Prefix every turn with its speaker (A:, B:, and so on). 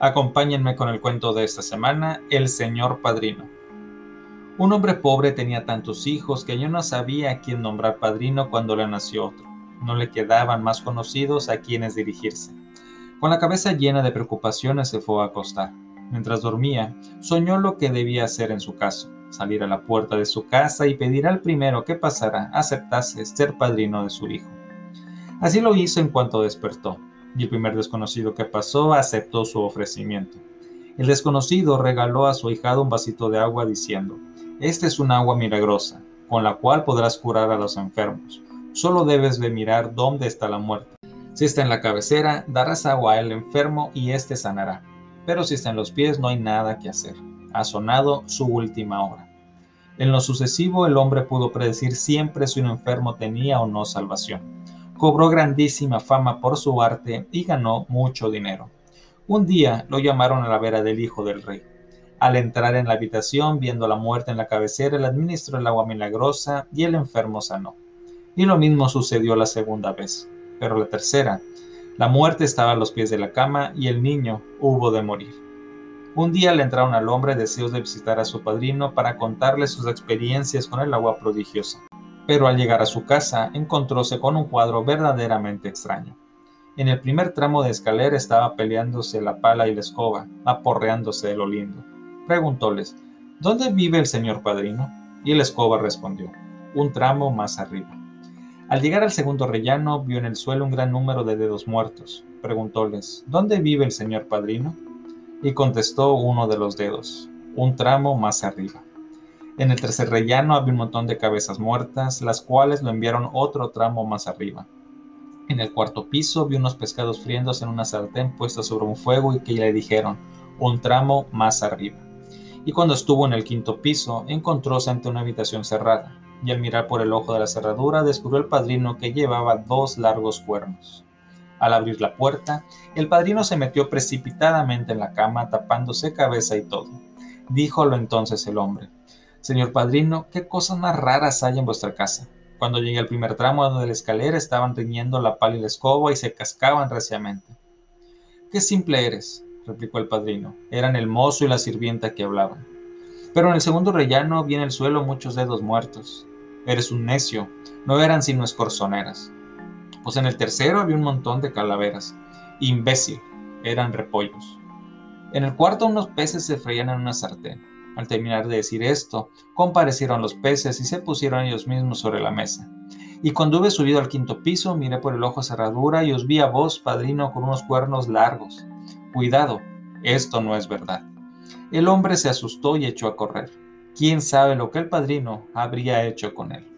A: Acompáñenme con el cuento de esta semana, El Señor Padrino. Un hombre pobre tenía tantos hijos que yo no sabía a quién nombrar padrino cuando le nació otro. No le quedaban más conocidos a quienes dirigirse. Con la cabeza llena de preocupaciones se fue a acostar. Mientras dormía, soñó lo que debía hacer en su caso, salir a la puerta de su casa y pedir al primero que pasara aceptase ser padrino de su hijo. Así lo hizo en cuanto despertó y el primer desconocido que pasó aceptó su ofrecimiento. El desconocido regaló a su hijado un vasito de agua diciendo, Esta es un agua milagrosa, con la cual podrás curar a los enfermos. Solo debes de mirar dónde está la muerte. Si está en la cabecera, darás agua al enfermo y éste sanará. Pero si está en los pies, no hay nada que hacer. Ha sonado su última hora. En lo sucesivo, el hombre pudo predecir siempre si un enfermo tenía o no salvación cobró grandísima fama por su arte y ganó mucho dinero. Un día lo llamaron a la vera del hijo del rey. Al entrar en la habitación, viendo la muerte en la cabecera, le administró el agua milagrosa y el enfermo sanó. Y lo mismo sucedió la segunda vez. Pero la tercera, la muerte estaba a los pies de la cama y el niño hubo de morir. Un día le entraron al hombre deseos de visitar a su padrino para contarle sus experiencias con el agua prodigiosa pero al llegar a su casa encontróse con un cuadro verdaderamente extraño. En el primer tramo de escalera estaba peleándose la pala y la escoba, aporreándose de lo lindo. Preguntóles, ¿dónde vive el señor padrino? Y la escoba respondió, un tramo más arriba. Al llegar al segundo rellano, vio en el suelo un gran número de dedos muertos. Preguntóles, ¿dónde vive el señor padrino? Y contestó uno de los dedos, un tramo más arriba. En el tercer rellano había un montón de cabezas muertas, las cuales lo enviaron otro tramo más arriba. En el cuarto piso vi unos pescados friéndose en una sartén puesta sobre un fuego y que le dijeron, un tramo más arriba. Y cuando estuvo en el quinto piso, encontróse ante una habitación cerrada, y al mirar por el ojo de la cerradura descubrió el padrino que llevaba dos largos cuernos. Al abrir la puerta, el padrino se metió precipitadamente en la cama, tapándose cabeza y todo. Díjolo entonces el hombre, Señor padrino, ¿qué cosas más raras hay en vuestra casa? Cuando llegué al primer tramo de la escalera estaban riñendo la pala y la escoba y se cascaban reciamente. Qué simple eres, replicó el padrino. Eran el mozo y la sirvienta que hablaban. Pero en el segundo rellano vi en el suelo muchos dedos muertos. Eres un necio, no eran sino escorzoneras. Pues en el tercero había un montón de calaveras. Imbécil, eran repollos. En el cuarto unos peces se freían en una sartén. Al terminar de decir esto, comparecieron los peces y se pusieron ellos mismos sobre la mesa. Y cuando hube subido al quinto piso, miré por el ojo cerradura y os vi a vos, padrino, con unos cuernos largos. Cuidado, esto no es verdad. El hombre se asustó y echó a correr. ¿Quién sabe lo que el padrino habría hecho con él?